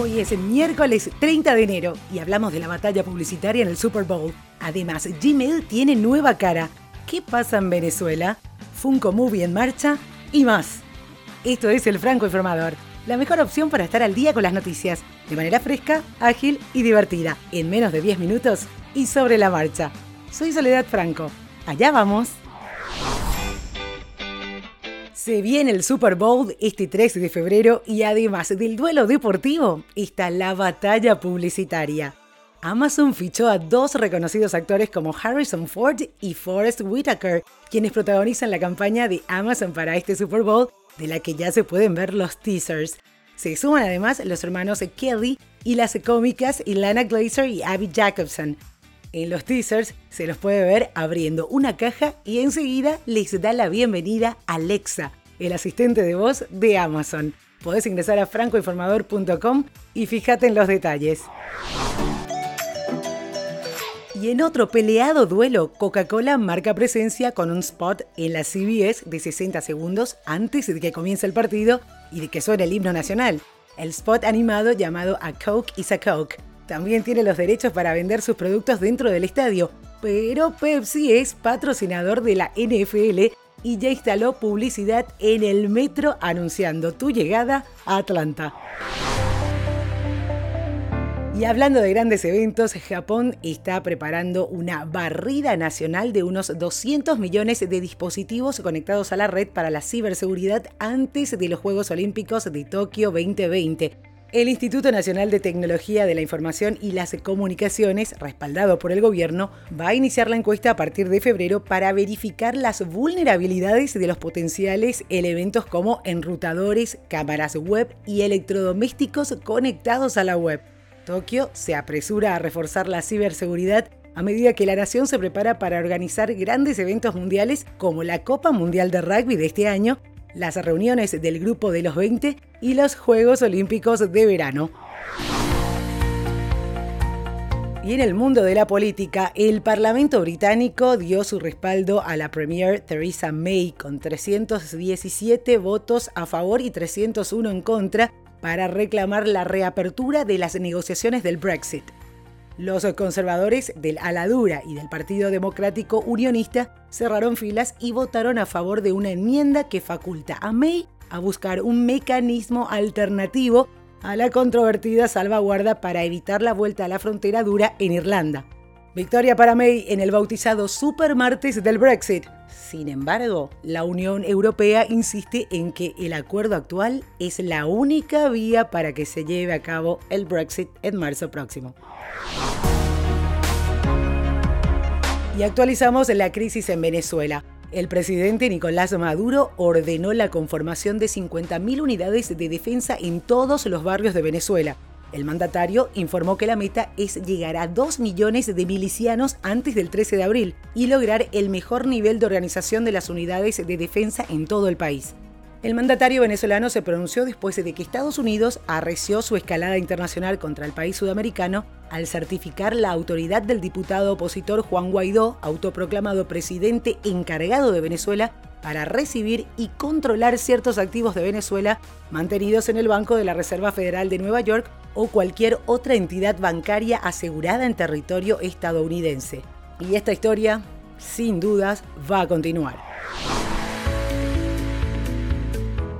Hoy es el miércoles 30 de enero y hablamos de la batalla publicitaria en el Super Bowl. Además, Gmail tiene nueva cara. ¿Qué pasa en Venezuela? Funko Movie en marcha y más. Esto es el Franco Informador, la mejor opción para estar al día con las noticias, de manera fresca, ágil y divertida, en menos de 10 minutos y sobre la marcha. Soy Soledad Franco. Allá vamos. Se viene el Super Bowl este 13 de febrero y además del duelo deportivo está la batalla publicitaria. Amazon fichó a dos reconocidos actores como Harrison Ford y Forrest Whitaker, quienes protagonizan la campaña de Amazon para este Super Bowl, de la que ya se pueden ver los teasers. Se suman además los hermanos Kelly y las cómicas Ilana Glazer y Abby Jacobson. En los teasers se los puede ver abriendo una caja y enseguida les da la bienvenida Alexa, el asistente de voz de Amazon. Podés ingresar a francoinformador.com y fíjate en los detalles. Y en otro peleado duelo, Coca-Cola marca presencia con un spot en la CBS de 60 segundos antes de que comience el partido y de que suene el himno nacional. El spot animado llamado A Coke is a Coke también tiene los derechos para vender sus productos dentro del estadio, pero Pepsi es patrocinador de la NFL y ya instaló publicidad en el metro anunciando tu llegada a Atlanta. Y hablando de grandes eventos, Japón está preparando una barrida nacional de unos 200 millones de dispositivos conectados a la red para la ciberseguridad antes de los Juegos Olímpicos de Tokio 2020. El Instituto Nacional de Tecnología de la Información y las Comunicaciones, respaldado por el gobierno, va a iniciar la encuesta a partir de febrero para verificar las vulnerabilidades de los potenciales elementos como enrutadores, cámaras web y electrodomésticos conectados a la web. Tokio se apresura a reforzar la ciberseguridad a medida que la nación se prepara para organizar grandes eventos mundiales como la Copa Mundial de Rugby de este año las reuniones del Grupo de los 20 y los Juegos Olímpicos de verano. Y en el mundo de la política, el Parlamento británico dio su respaldo a la Premier Theresa May con 317 votos a favor y 301 en contra para reclamar la reapertura de las negociaciones del Brexit. Los conservadores del Aladura y del Partido Democrático Unionista cerraron filas y votaron a favor de una enmienda que faculta a May a buscar un mecanismo alternativo a la controvertida salvaguarda para evitar la vuelta a la frontera dura en Irlanda. Victoria para May en el bautizado Super Martes del Brexit. Sin embargo, la Unión Europea insiste en que el acuerdo actual es la única vía para que se lleve a cabo el Brexit en marzo próximo. Y actualizamos la crisis en Venezuela. El presidente Nicolás Maduro ordenó la conformación de 50.000 unidades de defensa en todos los barrios de Venezuela. El mandatario informó que la meta es llegar a 2 millones de milicianos antes del 13 de abril y lograr el mejor nivel de organización de las unidades de defensa en todo el país. El mandatario venezolano se pronunció después de que Estados Unidos arreció su escalada internacional contra el país sudamericano al certificar la autoridad del diputado opositor Juan Guaidó, autoproclamado presidente encargado de Venezuela, para recibir y controlar ciertos activos de Venezuela mantenidos en el Banco de la Reserva Federal de Nueva York o cualquier otra entidad bancaria asegurada en territorio estadounidense. Y esta historia, sin dudas, va a continuar.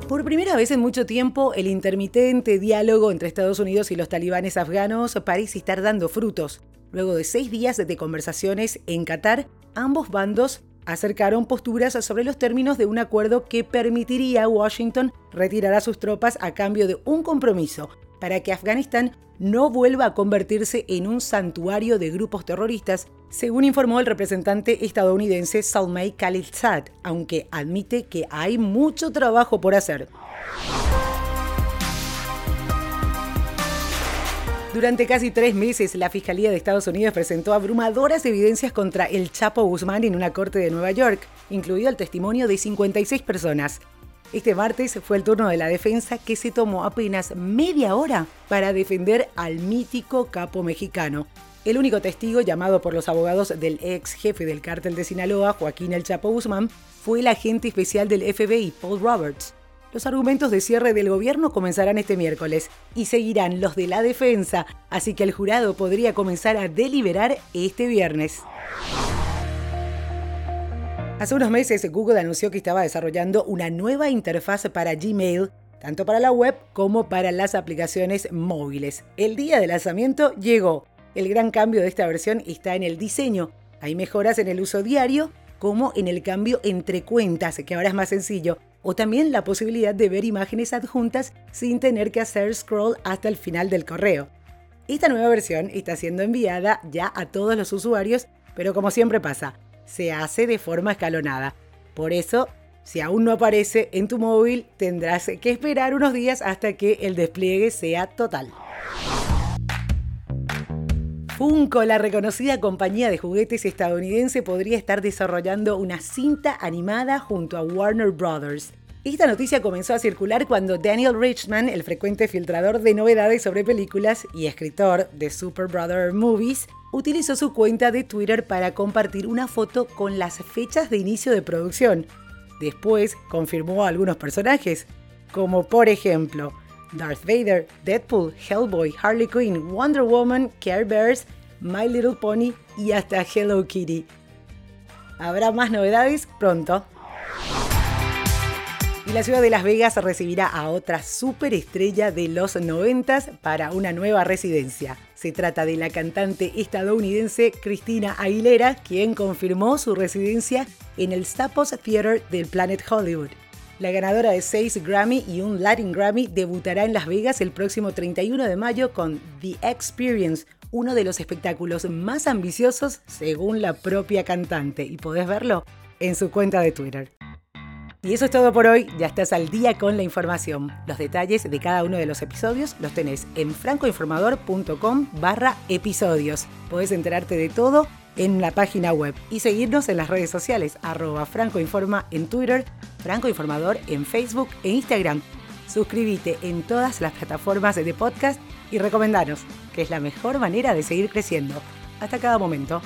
Por primera vez en mucho tiempo, el intermitente diálogo entre Estados Unidos y los talibanes afganos parece estar dando frutos. Luego de seis días de conversaciones en Qatar, ambos bandos acercaron posturas sobre los términos de un acuerdo que permitiría a Washington retirar a sus tropas a cambio de un compromiso para que Afganistán no vuelva a convertirse en un santuario de grupos terroristas, según informó el representante estadounidense Salmay Khalilzad, aunque admite que hay mucho trabajo por hacer. Durante casi tres meses, la Fiscalía de Estados Unidos presentó abrumadoras evidencias contra el Chapo Guzmán en una corte de Nueva York, incluido el testimonio de 56 personas. Este martes fue el turno de la defensa que se tomó apenas media hora para defender al mítico capo mexicano. El único testigo llamado por los abogados del ex jefe del cártel de Sinaloa, Joaquín El Chapo Guzmán, fue el agente especial del FBI, Paul Roberts. Los argumentos de cierre del gobierno comenzarán este miércoles y seguirán los de la defensa, así que el jurado podría comenzar a deliberar este viernes. Hace unos meses Google anunció que estaba desarrollando una nueva interfaz para Gmail, tanto para la web como para las aplicaciones móviles. El día de lanzamiento llegó. El gran cambio de esta versión está en el diseño. Hay mejoras en el uso diario, como en el cambio entre cuentas, que ahora es más sencillo, o también la posibilidad de ver imágenes adjuntas sin tener que hacer scroll hasta el final del correo. Esta nueva versión está siendo enviada ya a todos los usuarios, pero como siempre pasa, se hace de forma escalonada. Por eso, si aún no aparece en tu móvil, tendrás que esperar unos días hasta que el despliegue sea total. Funko, la reconocida compañía de juguetes estadounidense, podría estar desarrollando una cinta animada junto a Warner Brothers. Esta noticia comenzó a circular cuando Daniel Richman, el frecuente filtrador de novedades sobre películas y escritor de Super Brother Movies, utilizó su cuenta de Twitter para compartir una foto con las fechas de inicio de producción. Después confirmó a algunos personajes, como por ejemplo Darth Vader, Deadpool, Hellboy, Harley Quinn, Wonder Woman, Care Bears, My Little Pony y hasta Hello Kitty. Habrá más novedades pronto. Y la ciudad de Las Vegas recibirá a otra superestrella de los 90 para una nueva residencia. Se trata de la cantante estadounidense Christina Aguilera, quien confirmó su residencia en el Staples Theater del Planet Hollywood. La ganadora de 6 Grammy y un Latin Grammy debutará en Las Vegas el próximo 31 de mayo con The Experience, uno de los espectáculos más ambiciosos según la propia cantante, y podés verlo en su cuenta de Twitter. Y eso es todo por hoy, ya estás al día con la información. Los detalles de cada uno de los episodios los tenés en francoinformador.com barra episodios. Podés enterarte de todo en la página web y seguirnos en las redes sociales, arroba francoinforma en Twitter, francoinformador en Facebook e Instagram. Suscríbete en todas las plataformas de podcast y recomendanos, que es la mejor manera de seguir creciendo. Hasta cada momento.